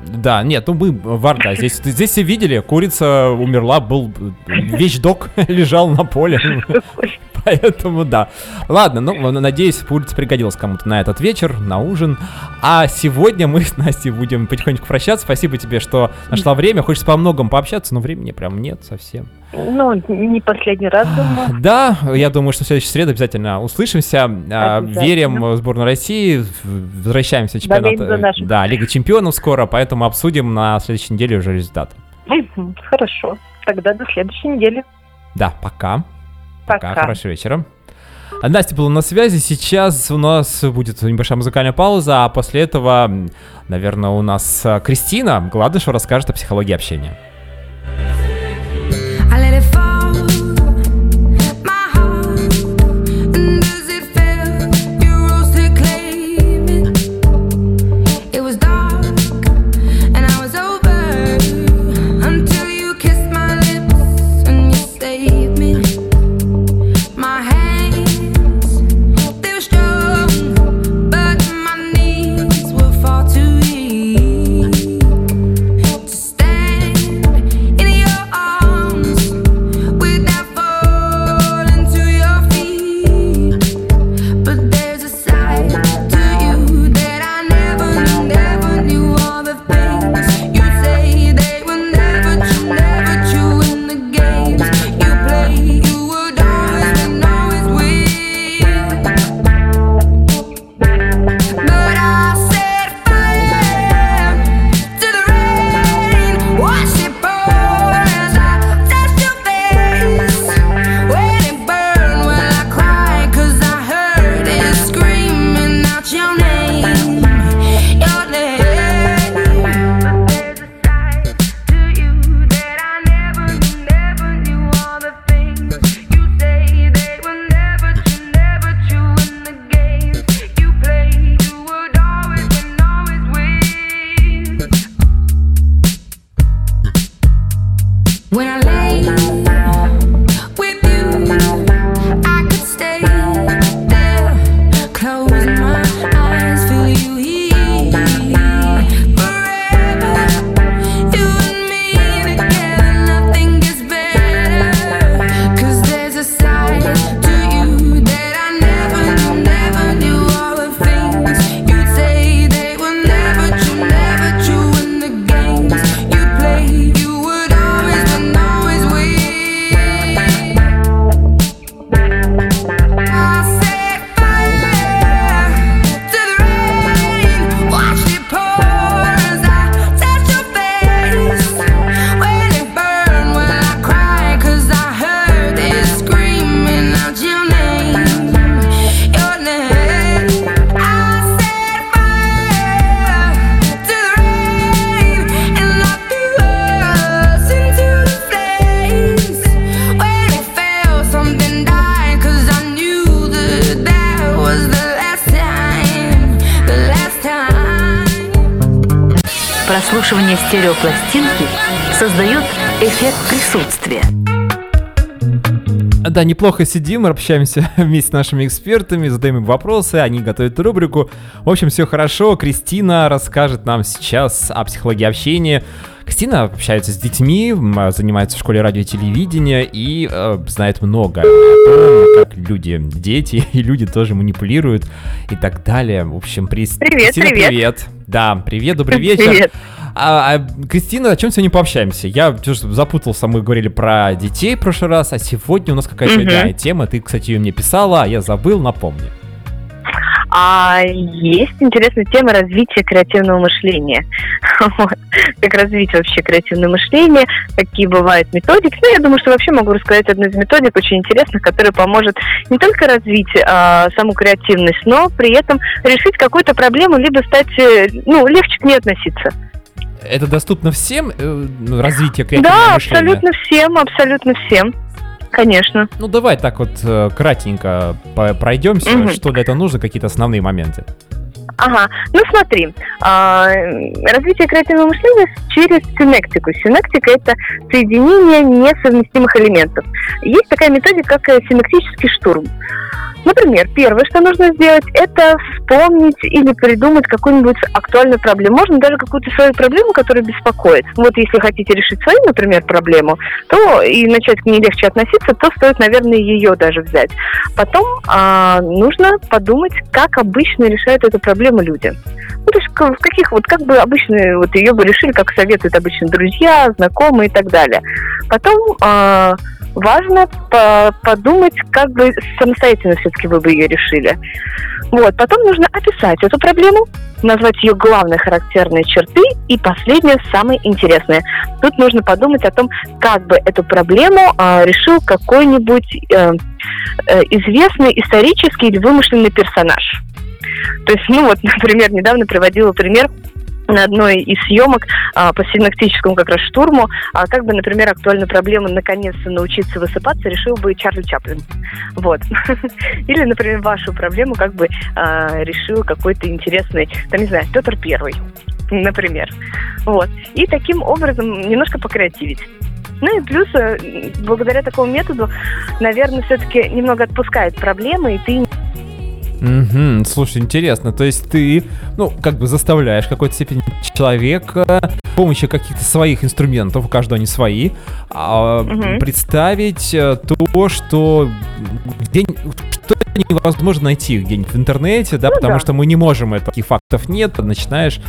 Да, нет, ну мы в Орда. Здесь, здесь все видели, курица умерла, был вещдок лежал на поле. Поэтому да. Ладно, ну, надеюсь, курица пригодилась кому-то на этот вечер, на ужин. А сегодня мы с Настей будем потихоньку прощаться. Спасибо тебе, что нашла время. Хочется по многому пообщаться, но времени прям нет совсем. Ну, не последний раз, думаю. Да, я думаю, что в следующую среду обязательно услышимся. А, Обязательно. Верим в сборную России. Возвращаемся в чемпионат. За э. Да, Лига чемпионов скоро, поэтому обсудим на следующей неделе уже результаты. Хорошо. Тогда до следующей недели. Да, пока. Пока. хорошего вечера. А Настя была на связи. Сейчас у нас будет небольшая музыкальная пауза, а после этого, наверное, у нас э, Кристина Гладышева расскажет о психологии общения. Стереопластинки создает эффект присутствия. Да, неплохо сидим, общаемся вместе с нашими экспертами, задаем им вопросы, они готовят рубрику. В общем, все хорошо. Кристина расскажет нам сейчас о психологии общения. Кристина общается с детьми, занимается в школе радио и телевидения и э, знает много о том, как люди, дети и люди тоже манипулируют и так далее. В общем, прис- Привет, Кристина, привет. привет. Да, привет, добрый вечер. Привет. А, а, Кристина, о чем сегодня пообщаемся? Я запутался, мы говорили про детей в прошлый раз, а сегодня у нас какая-то Мгм. другая тема. Ты, кстати, ее мне писала, а я забыл, напомни. А есть интересная тема развития креативного мышления. Вот. Как развить вообще креативное мышление, какие бывают методики. Ну, я думаю, что вообще могу рассказать одну из методик очень интересных, которая поможет не только развить а, саму креативность, но при этом решить какую-то проблему, либо стать, э, ну, легче к ней относиться. Это доступно всем, э, ну, развитие креативного Да, мышления? абсолютно всем, абсолютно всем. Конечно. Ну, давай так вот э, кратенько пройдемся, Мгм. что для этого нужно, какие-то основные моменты. Ага, ну смотри, а, развитие креативного мышления через синектику. Синектика – это соединение несовместимых элементов. Есть такая методика, как э, синектический штурм. Например, первое, что нужно сделать, это вспомнить или придумать какую-нибудь актуальную проблему. Можно даже какую-то свою проблему, которая беспокоит. Вот если хотите решить свою, например, проблему, то и начать к ней легче относиться, то стоит, наверное, ее даже взять. Потом а, нужно подумать, как обычно решают эту проблему люди. Ну, то есть в каких вот, как бы обычно вот ее бы решили, как советуют обычно друзья, знакомые и так далее. Потом а, важно по- подумать, как бы самостоятельно все-таки вы бы ее решили. Вот, потом нужно описать эту проблему, назвать ее главные характерные черты и последнее, самое интересное. Тут нужно подумать о том, как бы эту проблему а, решил какой-нибудь э, э, известный исторический или вымышленный персонаж. То есть, ну вот, например, недавно приводила пример на одной из съемок а, по синоптическому как раз штурму, а, как бы, например, актуальную проблему наконец-то научиться высыпаться решил бы Чарли Чаплин. Вот. Или, например, вашу проблему как бы а, решил какой-то интересный, там, не знаю, Петр Первый, например. Вот. И таким образом немножко покреативить. Ну и плюс, э, благодаря такому методу, наверное, все-таки немного отпускает проблемы, и ты Мгм, слушай, интересно. То есть ты, ну, как бы заставляешь в какой-то степени человека с помощью каких-то своих инструментов, у каждого они свои, Мгм. представить э, то, что где, что невозможно найти где-нибудь в интернете, да, Ну потому да. что мы не можем это, таких фактов нет, начинаешь...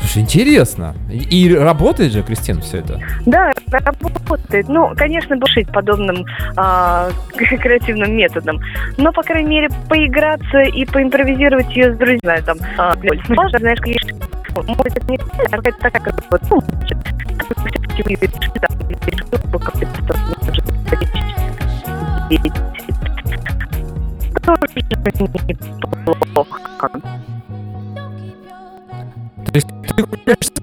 Слушай, интересно. И, работает же, Кристина, все это? Да, работает. Ну, конечно, решить подобным а, креативным методом. Но, по крайней мере, поиграться и поимпровизировать ее с друзьями. Там, а, можно, знаешь, конечно, может, это не а какая-то такая, как вот, ну, всё-таки вы решили, там, или решил бы как-то неплохо. То есть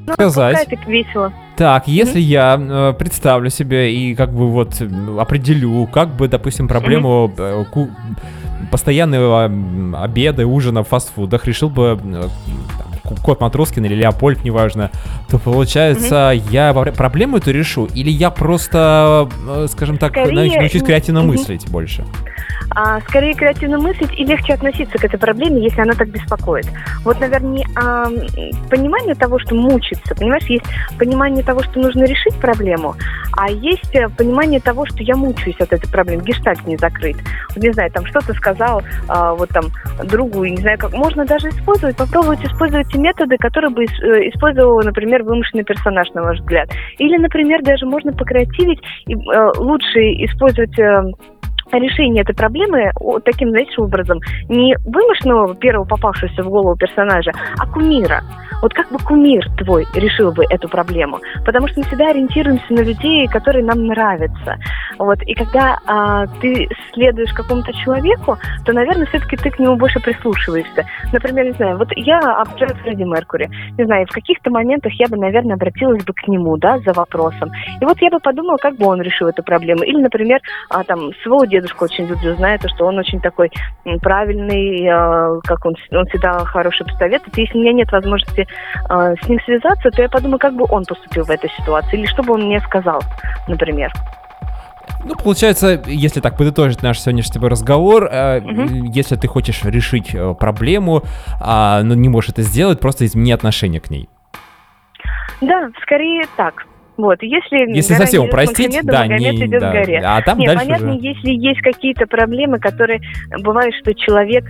Ну, сказать... так весело. Так, если я э, представлю себе и как бы вот определю, как бы, допустим, проблему э, ку- постоянного обеда, ужина в фастфудах решил бы э, Кот Матроскин или Леопольд, неважно, то получается, я во- проблему эту решу, или я просто, э, скажем так, Скорее, нау- научусь креативно мгм. мыслить больше. а, скорее креативно мыслить и легче относиться к этой проблеме, если она так беспокоит. Вот, наверное, а, понимание того, что мучиться, понимаешь, есть понимание того, что нужно решить проблему, а есть э, понимание того, что я мучаюсь от этой проблемы, гештальт не закрыт. Вот, не знаю, там что-то сказал а, вот там другу, не знаю, как можно даже использовать, попробовать использовать те методы, которые бы э, использовал, например, вымышленный персонаж, на ваш взгляд. Или, например, даже можно покреативить и э, лучше использовать э, решение этой проблемы таким, знаете, образом, не вымышленного первого попавшегося в голову персонажа, а кумира. Вот как бы кумир твой решил бы эту проблему. Потому что мы всегда ориентируемся на людей, которые нам нравятся. Вот. И когда а, ты следуешь какому-то человеку, то, наверное, все-таки ты к нему больше прислушиваешься. Например, не знаю, вот я обожаю Фредди Меркури. Не знаю, в каких-то моментах я бы, наверное, обратилась бы к нему, да, за вопросом. И вот я бы подумала, как бы он решил эту проблему. Или, например, а, там, своего дедушку очень люблю, знаю, то, что он очень такой правильный, а, как он, он всегда хороший посоветует. Если у меня нет возможности а, с ним связаться, то я подумаю, как бы он поступил в этой ситуации, или что бы он мне сказал, например. Ну, получается, если так подытожить наш сегодняшний с тобой разговор, э, Мгм. если ты хочешь решить э, проблему, а, но не можешь это сделать, просто измени отношение к ней. Да, скорее так. Вот, если, Если совсем упростить, да, не, идет да. горе. А там Нет, дальше понятно, уже. если есть какие-то проблемы, которые бывает, что человек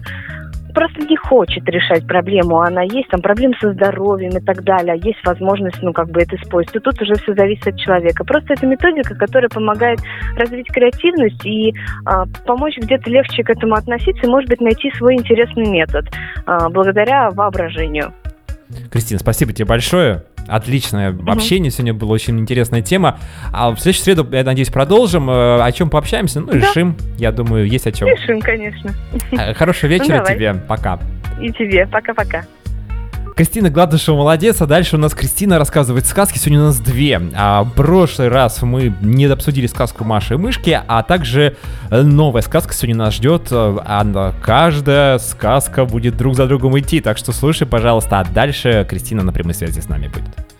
просто не хочет решать проблему, она есть, там проблемы со здоровьем и так далее, а есть возможность, ну, как бы это использовать. И тут уже все зависит от человека. Просто это методика, которая помогает развить креативность и а, помочь где-то легче к этому относиться и, может быть, найти свой интересный метод а, благодаря воображению. Кристина, спасибо тебе большое. Отличное общение. Сегодня была очень интересная тема. А в следующую среду, я надеюсь, продолжим. Э, О чем пообщаемся? Ну, Да. решим. Я думаю, есть о чем. Решим, конечно. Э, Хорошего вечера давай. тебе. Пока. И тебе. Пока-пока. Кристина Гладышева молодец, а дальше у нас Кристина рассказывает сказки. Сегодня у нас две. А в прошлый раз мы не обсудили сказку Маши и Мышки, а также э, новая сказка сегодня нас ждет. э, а каждая сказка будет друг за другом идти, так что слушай, пожалуйста. А дальше Кристина на прямой связи с нами будет.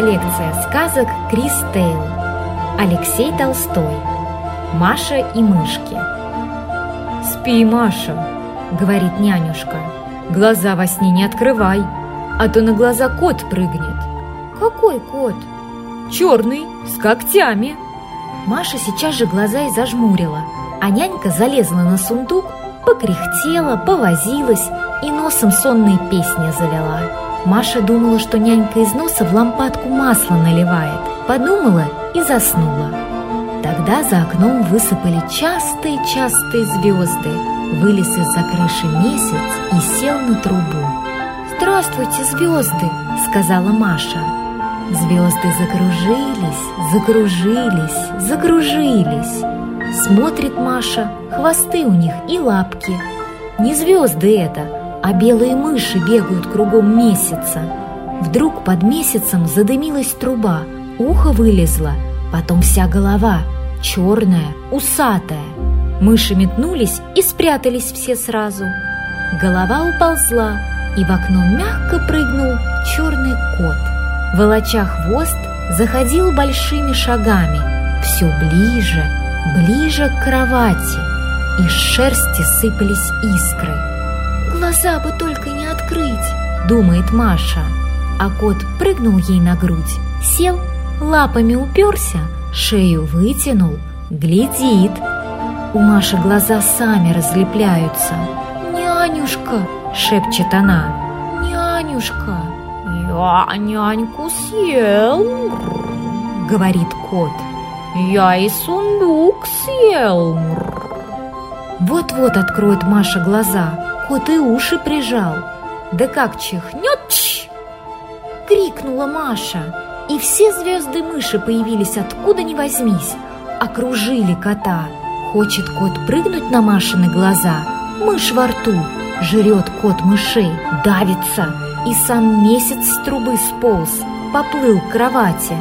Коллекция сказок Крис Тейл. Алексей Толстой. Маша и мышки. «Спи, Маша», — говорит нянюшка. «Глаза во сне не открывай, а то на глаза кот прыгнет». «Какой кот?» «Черный, с когтями». Маша сейчас же глаза и зажмурила, а нянька залезла на сундук, покряхтела, повозилась и носом сонные песни завела. Маша думала, что нянька из носа в лампадку масло наливает. Подумала и заснула. Тогда за окном высыпали частые-частые звезды. Вылез из-за крыши месяц и сел на трубу. «Здравствуйте, звезды!» — сказала Маша. Звезды закружились, закружились, закружились. Смотрит Маша, хвосты у них и лапки. Не звезды это, а белые мыши бегают кругом месяца. Вдруг под месяцем задымилась труба, ухо вылезло, потом вся голова, черная, усатая. Мыши метнулись и спрятались все сразу. Голова уползла, и в окно мягко прыгнул черный кот. Волоча хвост, заходил большими шагами, все ближе, ближе к кровати. Из шерсти сыпались искры. «Глаза бы только не открыть!» — думает Маша. А кот прыгнул ей на грудь, сел, лапами уперся, шею вытянул, глядит. У Маши глаза сами разлепляются. «Нянюшка!» — шепчет она. «Нянюшка!» «Я няньку съел!» — говорит кот. «Я и сундук съел!» Вот-вот откроет Маша глаза, кот и уши прижал. Да как чихнет, чш! Крикнула Маша, и все звезды-мыши появились откуда ни возьмись, окружили кота. Хочет кот прыгнуть на Машины глаза, мышь во рту, жрет кот мышей, давится, и сам месяц с трубы сполз, поплыл к кровати.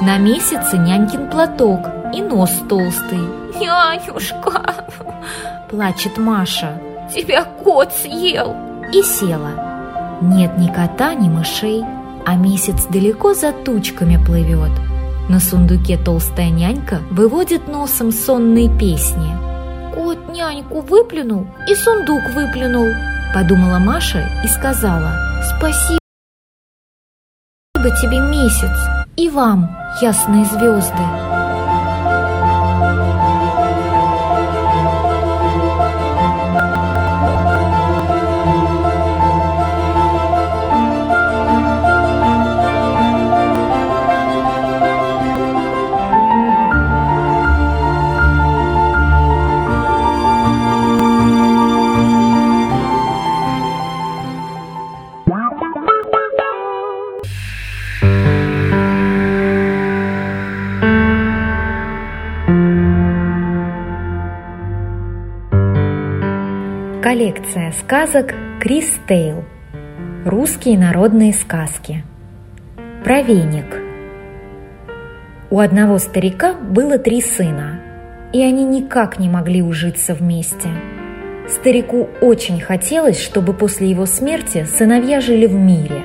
На месяце нянькин платок и нос толстый. «Нянюшка!» – плачет Маша. «Тебя кот съел!» И села. Нет ни кота, ни мышей, а месяц далеко за тучками плывет. На сундуке толстая нянька выводит носом сонные песни. «Кот няньку выплюнул и сундук выплюнул», – подумала Маша и сказала «Спасибо тебе, месяц, и вам, ясные звезды». Коллекция сказок Крис Тейл. Русские народные сказки. Про веник. У одного старика было три сына, и они никак не могли ужиться вместе. Старику очень хотелось, чтобы после его смерти сыновья жили в мире.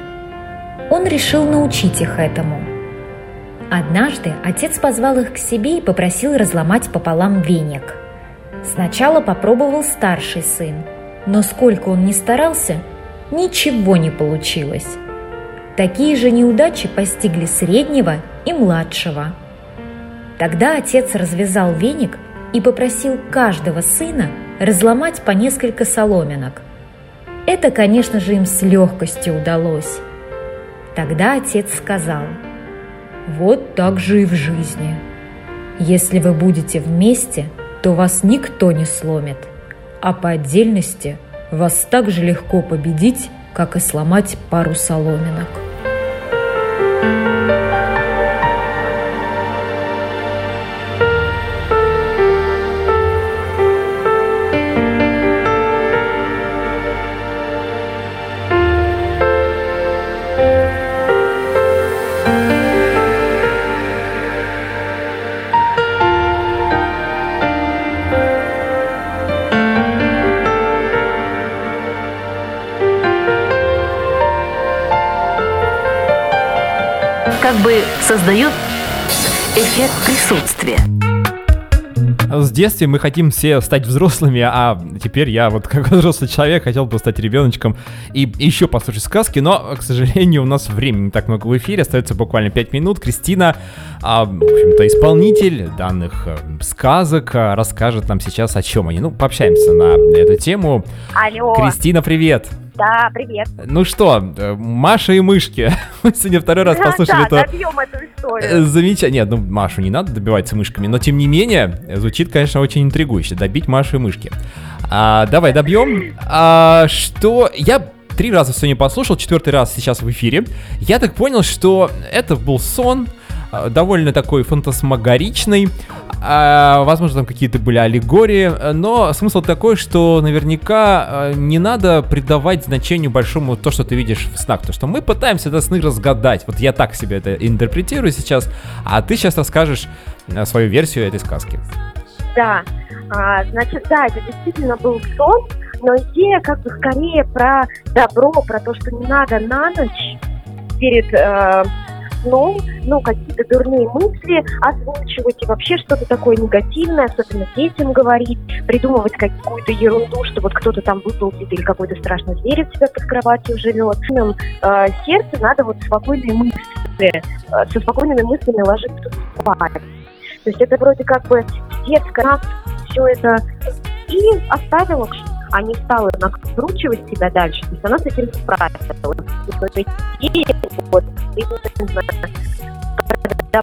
Он решил научить их этому. Однажды отец позвал их к себе и попросил разломать пополам веник – Сначала попробовал старший сын, но сколько он ни старался, ничего не получилось. Такие же неудачи постигли среднего и младшего. Тогда отец развязал веник и попросил каждого сына разломать по несколько соломинок. Это, конечно же, им с легкостью удалось. Тогда отец сказал, «Вот так же и в жизни. Если вы будете вместе – то вас никто не сломит, а по отдельности вас так же легко победить, как и сломать пару соломинок. Создает эффект присутствия. С детства мы хотим все стать взрослыми, а теперь я вот как взрослый человек хотел бы стать ребеночком и еще послушать сказки, но, к сожалению, у нас времени не так много в эфире, остается буквально 5 минут. Кристина, а, в общем-то, исполнитель данных э, сказок, а, расскажет нам сейчас о чем они. Ну, пообщаемся на эту тему. Алло. Кристина, привет! Да, привет. Ну что, э, Маша и мышки. Мы сегодня второй раз послушали да, это добьем эту Э, историю. Замечательно. Нет, ну Машу не надо добивать с мышками, но тем не менее, э, звучит, конечно, очень интригующе. Добить Машу и мышки. А, давай добьем. А, что я три раза сегодня послушал, четвертый раз сейчас в эфире. Я так понял, что это был сон, а, довольно такой фантасмагоричный. А, возможно, там какие-то были аллегории, но смысл такой, что наверняка э, не надо придавать значению большому то, что ты видишь в снах. Потому что мы пытаемся это сны разгадать. Вот я так себе это интерпретирую сейчас, а ты сейчас расскажешь э, свою версию этой сказки. Да. А, значит, да, это действительно был сон, но идея как бы скорее про добро, про то, что не надо на ночь перед э, сном, ну, какие-то дурные мысли озвучивать и вообще что-то такое негативное, особенно детям говорить, придумывать какую-то ерунду, что вот кто-то там выползет или какой-то страшный зверь у тебя под кроватью живет. Нам э, сердце надо вот спокойные мысли, э, со спокойными мыслями ложиться спать. То есть это вроде как бы детская все это и оставила, а не стала накручивать себя дальше. То есть она с этим справилась. И вот, и вот, не знаю, когда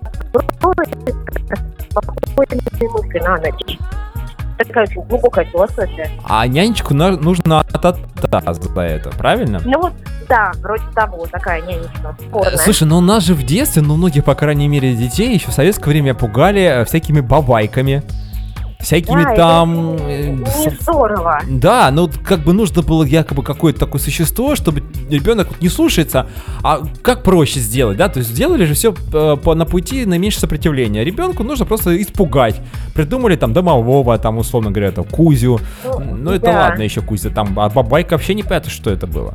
спокойные мысли на ночь. Такая очень глубокая философия. А нянечку нужно от за это, правильно? Ну вот, да, вроде того, такая нянечка спорная. Слушай, ну у нас же в детстве, ну многих, по крайней мере, детей еще в советское время пугали э, всякими бабайками. Всякими Да, это там... э, с- не здорово. Да, ну как бы нужно было якобы какое-то такое существо, чтобы ребенок не слушается, а как проще сделать, да? То есть сделали же все по, на пути наименьшего сопротивления. Ребенку нужно просто испугать. Придумали там домового, там условно говоря, там Кузю. Ну, Ну это да. ладно еще Кузя, там, а бабайка вообще не понятно, что это было.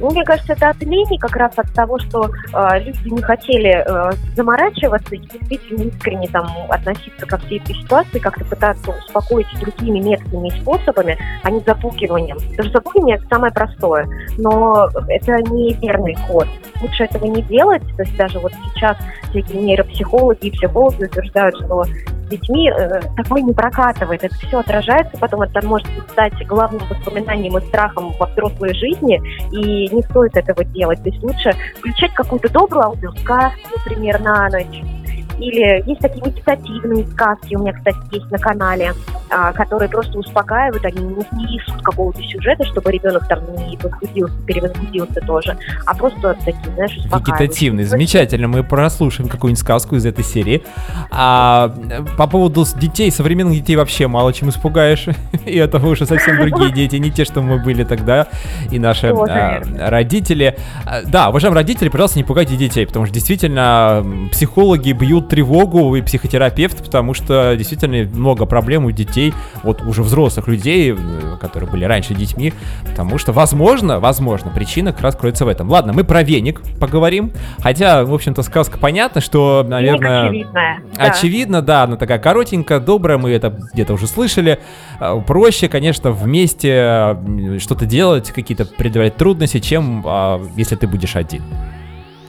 Ну, Мне кажется, это от лени как раз от того, что э, люди не хотели э, заморачиваться и действительно искренне там относиться ко всей этой ситуации, как-то пытаться успокоить другими методами и способами, а не запугиванием. Потому что запугивание это самое простое, но это не верный ход. Лучше этого не делать. То есть даже вот сейчас всякие нейропсихологи и психологи утверждают, что детьми э, такое не прокатывает. Это все отражается, потом это может стать главным воспоминанием и страхом во взрослой жизни, и не стоит этого делать. То есть лучше включать какую-то добрую аудиосказку, например, на ночь. Или есть такие медитативные сказки, у меня, кстати, есть на канале, а, которые просто успокаивают, они не несут какого-то сюжета, чтобы ребенок там не возбудился, перевозбудился тоже, а просто такие, знаешь, успокаивающие. Вегетативный, замечательно. Мы прослушаем какую-нибудь сказку из этой серии. А по поводу детей, современных детей вообще мало чем испугаешь. И это уже совсем другие дети, не те, что мы были тогда, и наши а, родители. А, Да, уважаемые родители, пожалуйста, не пугайте детей, потому что действительно психологи бьют тревогу и психотерапевт, потому что действительно много проблем у детей, вот уже взрослых людей, э, которые были раньше детьми, потому что, возможно, возможно, причина как раз кроется в этом. Ладно, мы про веник поговорим, хотя, в общем-то, сказка понятна, что, наверное... очевидная, да. Очевидно, да, она такая коротенькая, добрая, мы это где-то уже слышали. А, Проще, конечно, вместе что-то делать, какие-то преодолевать трудности, чем а, если ты будешь один.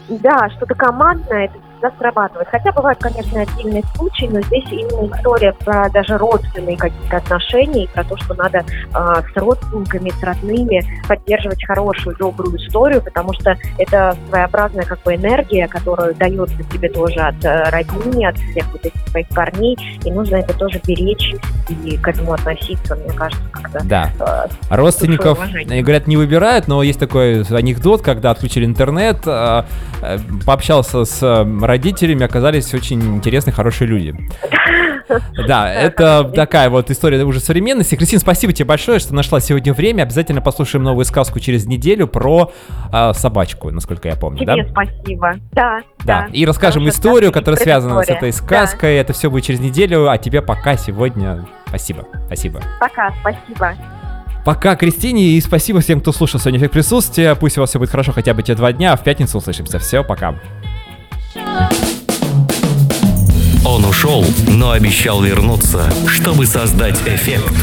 Да, что-то командное, это всегда срабатывает. Хотя бывают, конечно, отдельные случаи, но здесь именно история про даже родственные какие-то отношения, и про то, что надо а, с родственниками, с родными поддерживать хорошую, добрую историю, потому что это своеобразная как бы энергия, которую дается тебе тоже от э, родни, от всех вот этих своих парней, и нужно это тоже беречь и к этому относиться, мне кажется, как-то. Да. э, Родственников, э, говорят, не выбирают, но есть такой анекдот, когда отключили интернет, э, э, пообщался с э, родителями, оказались очень интересные, хорошие люди. Да, это такая вот история уже современности. Кристина, спасибо тебе большое, что нашла сегодня время. Обязательно послушаем новую сказку через неделю про э, собачку, насколько я помню, да? Тебе спасибо. Да, Да, и расскажем Хорошая историю, которая связана с история. этой сказкой. Это все будет через неделю, а тебе пока сегодня. Спасибо, спасибо. Пока, спасибо. Пока, Кристине, и спасибо всем, кто слушал сегодня эффект присутствия. Пусть у вас все будет хорошо хотя бы те два дня, а в пятницу услышимся. Все, пока. Он ушел, но обещал вернуться, чтобы создать эффект.